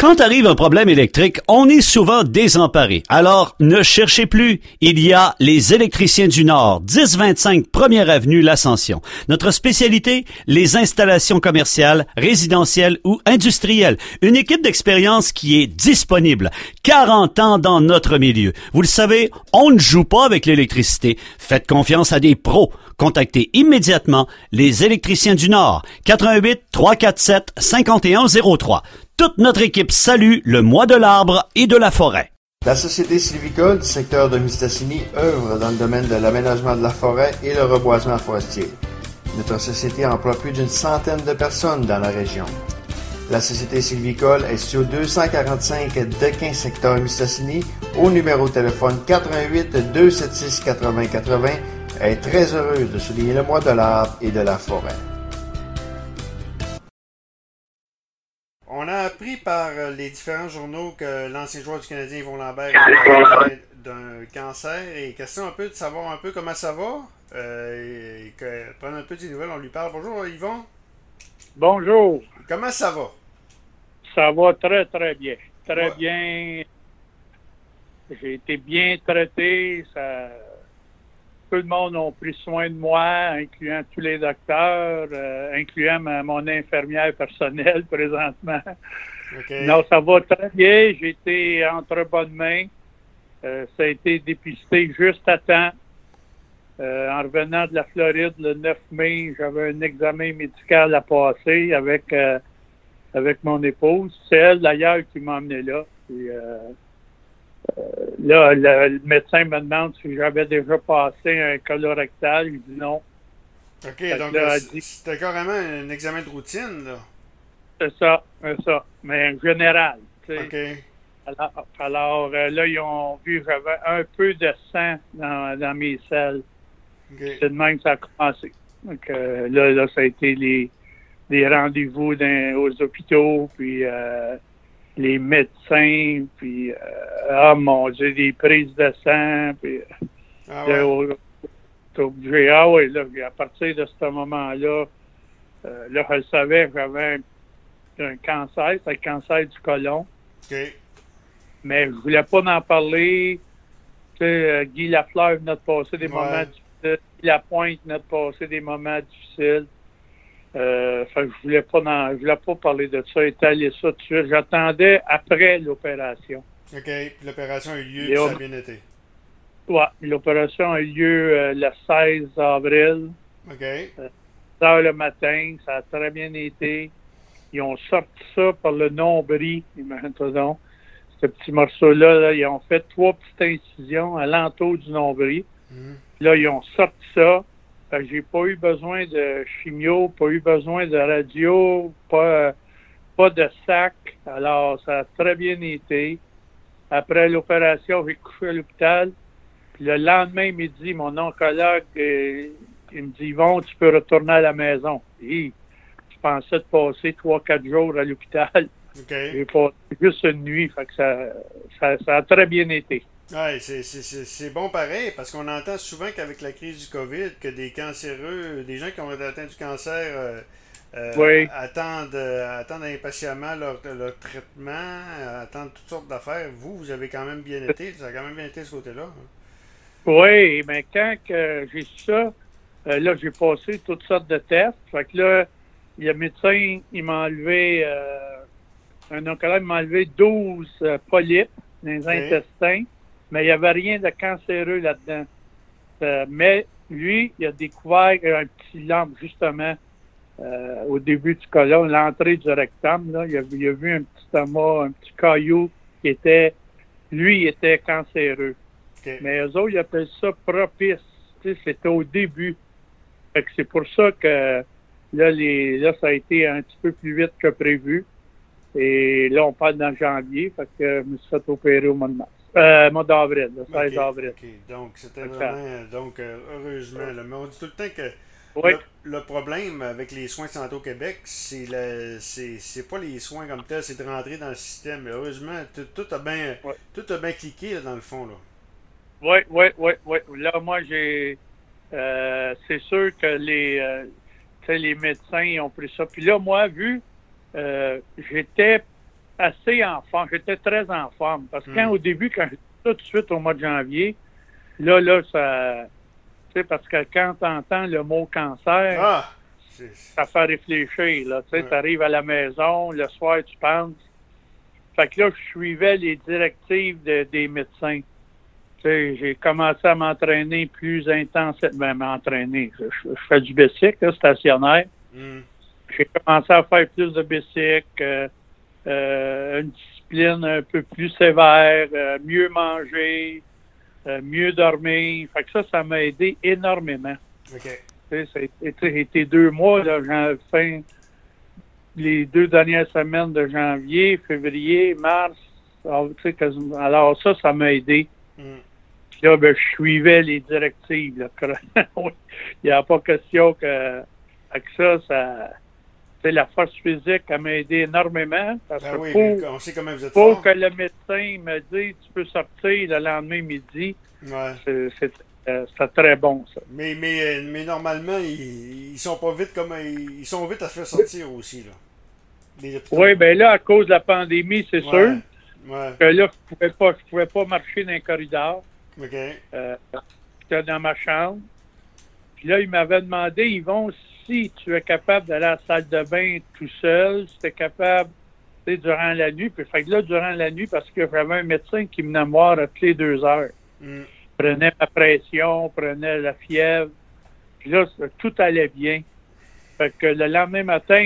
Quand arrive un problème électrique, on est souvent désemparé. Alors, ne cherchez plus. Il y a les électriciens du Nord, 1025 Première Avenue, l'Ascension. Notre spécialité, les installations commerciales, résidentielles ou industrielles. Une équipe d'expérience qui est disponible. 40 ans dans notre milieu. Vous le savez, on ne joue pas avec l'électricité. Faites confiance à des pros. Contactez immédiatement les électriciens du Nord. 88 347 5103. Toute notre équipe salue le mois de l'arbre et de la forêt. La Société sylvicole du secteur de Mistassini œuvre dans le domaine de l'aménagement de la forêt et le reboisement forestier. Notre société emploie plus d'une centaine de personnes dans la région. La Société sylvicole est sur 245 Dequin secteur Mistassini au numéro de téléphone 88 276 80 80 est très heureuse de souligner le mois de l'arbre et de la forêt. Par euh, les différents journaux que l'ancien joueur du Canadien Yvon Lambert est atteint d'un cancer et question un peu de savoir un peu comment ça va. Euh, et que, prendre un peu des nouvelles, on lui parle. Bonjour Yvon. Bonjour. Comment ça va? Ça va très très bien. Très Ouais. bien. J'ai été bien traité. Ça... Tout le monde a pris soin de moi, incluant tous les docteurs, euh, incluant ma- mon infirmière personnelle présentement. Non, ça va très bien. J'ai été entre bonnes mains. Euh, ça a été dépisté juste à temps. Euh, en revenant de la Floride le 9 mai, j'avais un examen médical à passer avec avec mon épouse. C'est elle d'ailleurs qui m'a emmené là. Là, le, le médecin me demande si j'avais déjà passé un colorectal. Je dis non. OK, Fait donc là, dit- c'était carrément un examen de routine, là. C'est ça, c'est ça. Mais en général. tu sais. OK. Alors, alors, euh, là, ils ont vu que j'avais un peu de sang dans, dans mes selles. C'est de même que ça a commencé. Donc, euh, là, là, ça a été les, les rendez-vous dans- aux hôpitaux, puis euh, les médecins, puis, euh, ah mon Dieu, des prises de sang, puis Ah ouais. obligé. Ah oui, là, à partir de ce moment-là, euh, là, je savais que j'avais un, un cancer, c'est le cancer du côlon mais je voulais pas en parler. Tu sais, euh, Guy Lafleur venait de passer des Ouais. moments difficiles. Guy Lapointe venait de passer des moments difficiles. Euh, fait que je voulais pas en- je voulais pas parler de ça, étaler ça tout de suite. J'attendais après l'opération. OK. L'opération a eu lieu, ça a bien été. Ouais, l'opération a eu lieu euh, le 16 avril, OK. 10 heures le matin. Ça a très bien été. Ils ont sorti ça par le nombril, imagine-toi donc. Ce petit morceau-là, là, ils ont fait trois petites incisions à l'entour du nombril. Mhm. Là, ils ont sorti ça. J'ai pas eu besoin de chimio, pas eu besoin de radio, pas, pas de sac. Alors, ça a très bien été. Après l'opération, j'ai couché à l'hôpital. Puis le lendemain midi, mon oncologue, euh, il me dit, Yvon, tu peux retourner à la maison. Je pensais de passer trois, quatre jours à l'hôpital. J'ai passé juste une nuit. Fait que ça, ça, ça a très bien été. Ouais, c'est- bon pareil, parce qu'on entend souvent qu'avec la crise du COVID, que des cancéreux, des gens qui ont été atteints du cancer euh, euh, Oui. attendent, euh, attendent impatiemment leur, leur traitement, attendent toutes sortes d'affaires. Vous, vous avez quand même bien été, ça a quand même bien été de ce côté-là. hein. Oui, mais quand que j'ai su ça, là, j'ai passé toutes sortes de tests. Fait que là, le médecin, il m'a enlevé, un oncologue m'a enlevé 12 euh, polypes dans les intestins, mais il n'y avait rien de cancéreux là-dedans. Euh, mais lui, il a découvert un petit lampe, justement, euh, au début du colon, l'entrée du rectum, là, il a, il a vu un petit amas, un petit caillou qui était, lui, il était cancéreux. Mais eux autres, ils appellent ça propice. Tu sais, c'était au début. Fait que c'est pour ça que là, les, là, ça a été un petit peu plus vite que prévu. Et là, on parle dans janvier. Fait que je me suis fait opérer au mois de mars. Euh, mois d'avril, le 16 OK, avril. Donc, c'était vraiment. Donc, euh, heureusement. là. mais on dit tout le temps que Oui, le, le problème avec les soins de santé au Québec, c'est c'est pas les soins comme tel, c'est de rentrer dans le système. Mais heureusement, tout, tout a bien tout a bien cliqué là, dans le fond. Là. oui, oui, oui, oui. Là, moi, j'ai. euh, c'est sûr que les, euh, les médecins ils ont pris ça. Puis là, moi, vu, euh, j'étais assez en forme. J'étais très en forme. Parce que quand Mm. au début, quand j'étais tout de suite au mois de janvier, là, là, ça. Tu sais, parce que quand tu entends le mot cancer, Ah! Ça fait réfléchir. Là. Tu sais, Ouais. arrives à la maison, le soir, tu penses. Fait que là, je suivais les directives de- des médecins. Tu sais, j'ai commencé à m'entraîner plus intensément. M'entraîner. Je, je- je fais du bicycle, là, stationnaire. Hmm. J'ai commencé à faire plus de bicycle, euh, euh, une discipline un peu plus sévère, euh, mieux manger, euh, mieux dormir. Fait que ça, ça m'a aidé énormément. OK. Ça a été- deux mois, là, fin les deux dernières semaines de janvier, février, mars. Alors, ça, ça m'a aidé. Puis là, ben, je suivais les directives. là. Il n'y a pas question que avec ça, ça la force physique, elle m'a aidé énormément. Parce Ben que oui, pour, on sait comment vous êtes pour fort. que le médecin me dise tu peux sortir le lendemain midi, Ouais. c'est euh, très bon, ça. Mais, mais, euh, mais normalement, ils, ils sont pas vite comme. Ils, sont vite à se faire sortir aussi, là. Les. Oui, ben là, à cause de la pandémie, c'est Ouais. sûr Ouais. que là, je pouvais pas, je pouvais pas marcher dans un corridor. OK. Euh, J'étais dans ma chambre. Puis là, il m'avait demandé, Yvon, si tu es capable d'aller à la salle de bain tout seul, si tu es capable, tu sais, durant la nuit. Puis fait que là, durant la nuit, parce que j'avais un médecin qui venait me voir à toutes les deux heures. Hmm. Prenait ma pression, prenait la fièvre. Puis là, tout allait bien. Fait que le lendemain matin,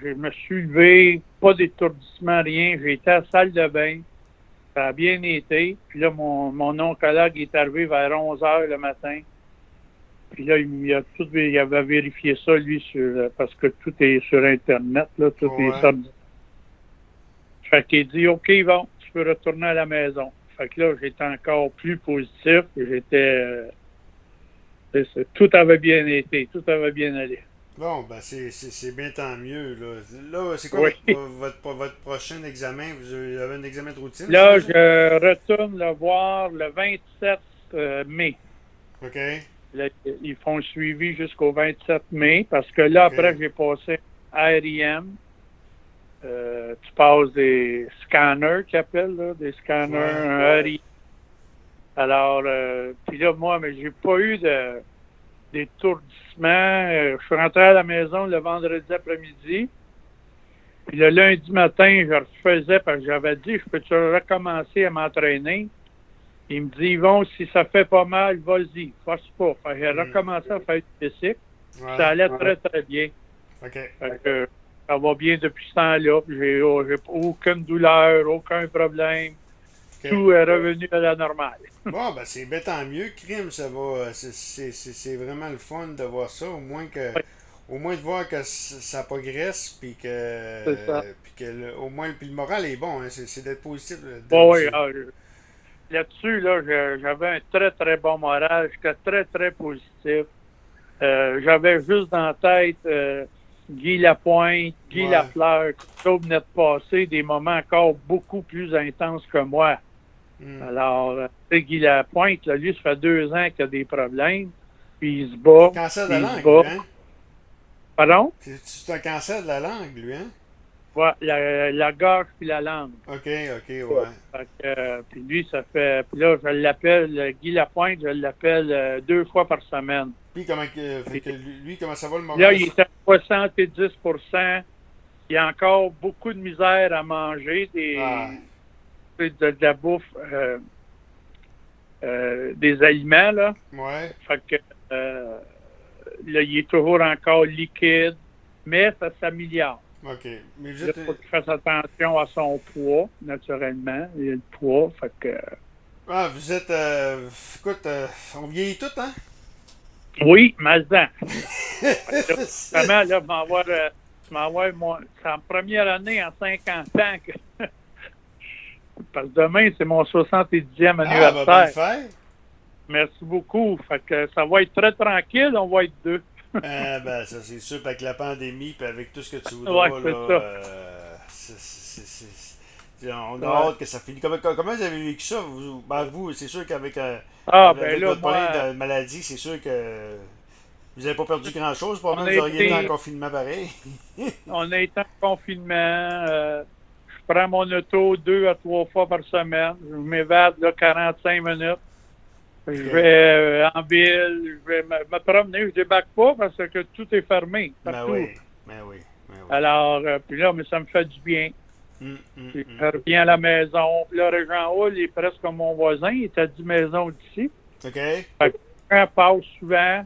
je me suis levé, pas d'étourdissement, rien. J'ai été à la salle de bain. Ça a bien été. Puis là, mon, mon oncologue est arrivé vers 11 heures le matin. Puis là, il, a tout, il avait vérifié ça, lui, sur, parce que tout est sur Internet, là, tout Ouais. est sorti. Fait qu'il dit, OK, Yvon, tu peux retourner à la maison. Fait que là, j'étais encore plus positif. J'étais... euh, tout avait bien été, tout avait bien allé. Bon, ben c'est, bien tant mieux. Là, là c'est quoi Oui. votre, votre, prochain examen? Vous avez un examen de routine? Là, je retourne le voir le 27 euh, mai. OK. Ils font le suivi jusqu'au 27 mai parce que là, après, j'ai passé RIM. Euh, tu passes des scanners qu'ils appellent, là, des scanners, Ouais. Alors, euh, puis là, moi, mais j'ai pas eu de d'étourdissement. Euh, je suis rentré à la maison le vendredi après-midi. Puis le lundi matin, je refaisais parce que j'avais dit, je peux-tu recommencer à m'entraîner? Il me dit, Yvon, si ça fait pas mal, vas-y, force pas. J'ai Mm. recommencé à faire du bicycle. Ouais. Ça allait Ouais. très, très bien. OK. Fait que ça va bien depuis ce temps-là. J'ai oh, aucune douleur, aucun problème. Tout est revenu à la normale. Bon, ben c'est ben, tant mieux, crime, ça va. C'est, vraiment le fun de voir ça, au moins que. Au moins de voir que ça progresse, puis que. C'est ça. Puis que le, au moins, puis le moral est bon, hein, c'est, d'être positif. Bon, oui, ah, je- là-dessus, là, j'avais un très, très bon moral. J'étais très, très positif. Euh, j'avais juste dans la tête euh, Guy Lapointe, Guy Ouais. Lafleur, qui venait de passer des moments encore beaucoup plus intenses que moi. Hmm. Alors, euh, Guy Lapointe, là, lui, ça fait deux ans qu'il a des problèmes, puis il se bat. Cancer de la il langue, se bat. lui, hein? Pardon? C'est un cancer de la langue, lui, hein? Ouais, la, la gorge puis la langue. OK, OK, ouais. Euh, puis lui, ça fait... Puis là, je l'appelle, euh, Guy Lapointe, je l'appelle euh, deux fois par semaine. Puis, comment, que, fait que lui, comment ça va le moral? Là, il est à 70% Il a encore beaucoup de misère à manger des, Ah. de, de la bouffe, des aliments, là. Ouais. Fait que là, il est toujours encore liquide, mais ça s'améliore. OK. Mais Il faut qu'il fasse attention à son poids, naturellement. Il a le poids, fait que... Ah, vous êtes. euh, écoute, euh, on vieillit tout, hein? Oui, Mazdan. Vraiment, là, je m'envoie, euh, m'envoie mon, c'est la première année en 50 ans que, parce que demain, c'est mon 70e Ah, anniversaire. bonne fête. Merci beaucoup. Fait que ça va être très tranquille, on va être deux. Ah, ben, ça, c'est sûr, avec la pandémie, puis avec tout ce que tu voudras, Ouais, là. euh, c'est- c'est- c'est- c'est- on a Ouais. hâte que ça finisse. Comment, comment vous avez vécu ça? Vous, ben, vous c'est sûr qu'avec euh, Ah, ben là, votre moi, problème de maladie, c'est sûr que vous n'avez pas perdu grand-chose. Pour vous auriez été en confinement pareil. on a été en confinement. euh, je prends mon auto deux à trois fois par semaine. Je m'évade là 45 minutes. Je vais euh, en ville, je vais me, me promener, je débarque pas parce que tout est fermé Ben oui, ben oui, ben oui. Alors, euh, puis là, mais ça me fait du bien. Hum, hum, Puis hum. Je reviens à la maison. Puis là, Régent Hall est presque comme mon voisin. Il est à 10 maisons d'ici. OK? Régent passe souvent.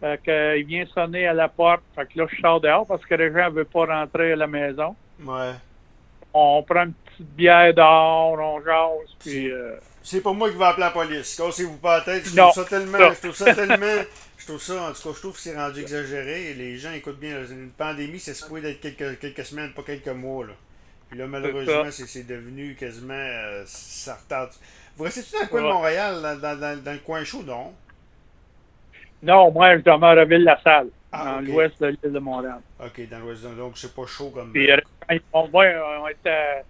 Fait que, euh, il vient sonner à la porte. Fait que là, je sors dehors parce que Régent ne veut pas rentrer à la maison. Ouais. On prend une petite bière dehors, on jase. Puis, euh, C'est pas moi qui vais appeler la police. Cassez-vous pas la tête. Je trouve ça tellement. Je trouve ça tellement. Je trouve ça, en tout cas, je trouve que c'est rendu exagéré. Et les gens écoutent bien. Une pandémie, c'est supposé d'être quelques, quelques semaines, pas quelques mois. Là. Puis là, malheureusement, c'est c'est devenu quasiment. euh, ça retarde. Vous restez-tu dans le coin de. Montréal, dans, dans, dans, dans le coin chaud, non? non, moi, je demeure à Ville-la-Salle, Ah, dans l'ouest de l'île de Montréal. Ok, dans l'ouest. Donc, c'est pas chaud comme. Puis, euh, on, va- on, est à,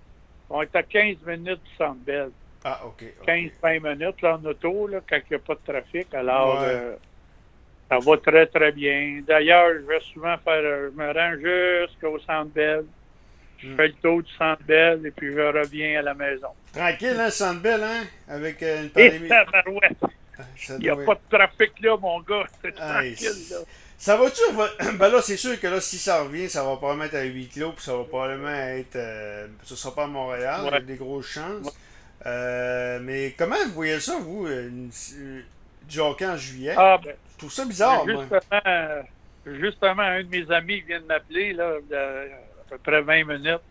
on est à 15 minutes du Centre Bell. Ah, ok. ok. 15-20 minutes là, en auto, là, quand il n'y a pas de trafic. Alors, Ouais. euh, ça va très, très bien. D'ailleurs, je vais souvent faire, euh, je me rends jusqu'au Centre Bell. Je Hmm. fais le tour du Centre Bell et puis je reviens à la maison. Tranquille, hein, Sandbell, hein? Avec euh, une pandémie. Ça il n'y a pas de trafic là, mon gars. C'est tranquille, là. Ça va-tu? va- Ben là, c'est sûr que là, si ça revient, ça va probablement être à huis clos, puis ça va probablement être. euh, ce sera pas à Montréal, Ouais. il y a des grosses chances. Euh, mais comment vous voyez ça, vous, euh, une- euh, du hockey en juillet? Ah, ben, Je trouve ça bizarre, justement, justement, un de mes amis vient de m'appeler, là, il y a à peu près 20 minutes.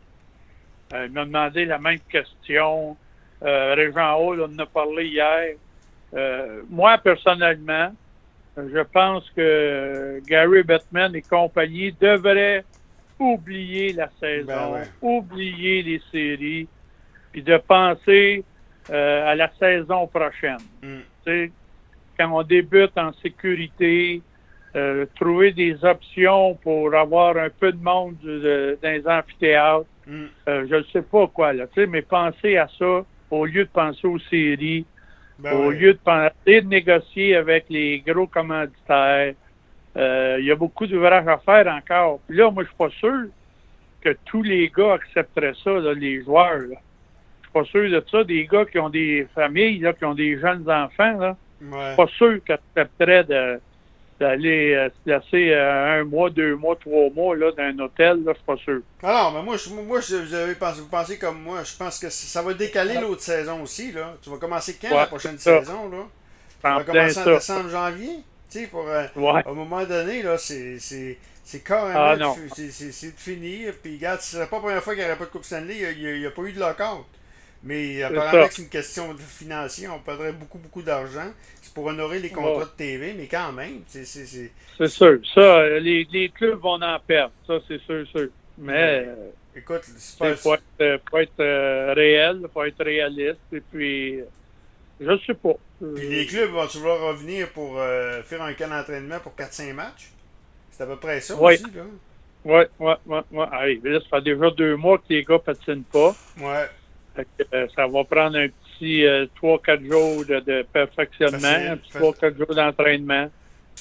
Il m'a demandé la même question. Euh, Régent Hall, on en a parlé hier. Euh, moi, personnellement, je pense que Gary Bettman et compagnie devraient oublier la saison, Ben ouais. oublier les séries, puis de penser euh, à la saison prochaine. Mm. Quand on débute en sécurité, euh, trouver des options pour avoir un peu de monde dans les amphithéâtres, Mm. euh, je ne sais pas quoi, là, mais penser à ça au lieu de penser aux séries, Ben au oui. lieu de penser de négocier avec les gros commanditaires. Il y a beaucoup d'ouvrages à faire encore. Puis là, moi, je suis pas sûr que tous les gars accepteraient ça, là, les joueurs. Là. Suis pas sûr de ça. Des gars qui ont des familles, là, qui ont des jeunes enfants, là, Ouais. pas sûr qu'ils accepteraient de- d'aller euh, se placer euh, un mois, deux mois, trois mois là, dans un hôtel. Là, je suis pas sûr. Alors, mais moi, je, moi je- vous, avez pensé, vous pensez comme moi. Je pense que ça va décaler l'autre saison aussi. Là. Tu vas commencer quand Ouais, la prochaine saison? Là? Tu vas commencer en ça. décembre, janvier? Tu sais, pour. euh, Ouais. À un moment donné, là, c'est, c'est, c'est carrément Ah, c'est, c'est, c'est fini. Puis, regarde, ce serait pas la première fois qu'il n'y aurait pas de Coupe Stanley. Il n'y a, pas eu de lockout. Mais apparemment c'est une question de financier. On perdrait beaucoup, beaucoup d'argent. C'est pour honorer les contrats Ouais. de TV, mais quand même, c'est, c'est, sûr. Ça, euh, les, les clubs vont en perdre. Ça, c'est sûr, sûr. Mais euh, Écoute, c'est faut être, euh, faut être euh, réel, faut être réaliste. Et puis, je sais pas. Puis les clubs vont vouloir revenir pour euh, faire un camp d'entraînement pour 4-5 matchs? C'est à peu près ça Ouais. aussi, là. Oui, oui, oui. Ouais. Allez, là, ça fait déjà deux mois que les gars patinent pas. Ouais. Que, euh, ça va prendre un petit euh, 3-4 jours de, de perfectionnement, Facile, un petit facile. 3-4 jours d'entraînement.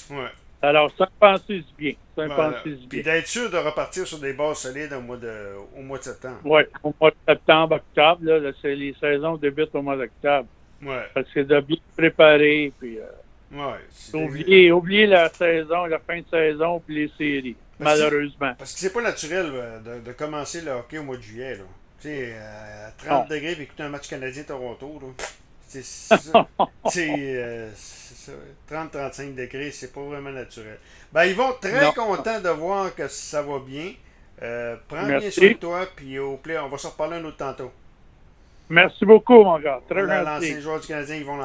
Ouais. Alors, ça pensez bien. Ça Voilà. pensez Puis bien. d'être sûr de repartir sur des bases solides au mois de, au mois de septembre. Oui, au mois de septembre, octobre, là, là, c'est les saisons débutent au mois d'octobre. Ouais. Parce que de bien préparer, puis euh, Ouais. c'est- oublier, oublier la saison, la fin de saison, puis les séries, Parce malheureusement. Parce que c'est pas naturel euh, de, de commencer le hockey au mois de juillet, là. Tu sais, euh, à 30 Non. degrés puis écouter un match canadien-Toronto, là. C'est ça. Euh, ça. 30-35 degrés, c'est pas vraiment naturel. Ben, ils vont très Non. contents de voir que ça va bien. Euh, prends bien soin de toi, puis au plaisir, on va se reparler un autre tantôt. Merci beaucoup, mon gars. Très gentil. L'ancien joueur du Canadien, ils vont.